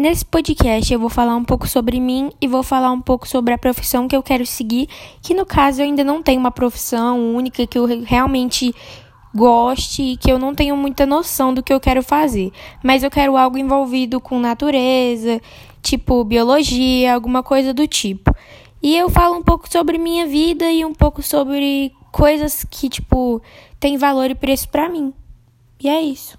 Nesse podcast eu vou falar um pouco sobre mim e vou falar um pouco sobre a profissão que eu quero seguir, que no caso eu ainda não tenho uma profissão única que eu realmente goste e que eu não tenho muita noção do que eu quero fazer, mas eu quero algo envolvido com natureza, tipo biologia, alguma coisa do tipo. E eu falo um pouco sobre minha vida e um pouco sobre coisas que tipo têm valor e preço para mim. E é isso.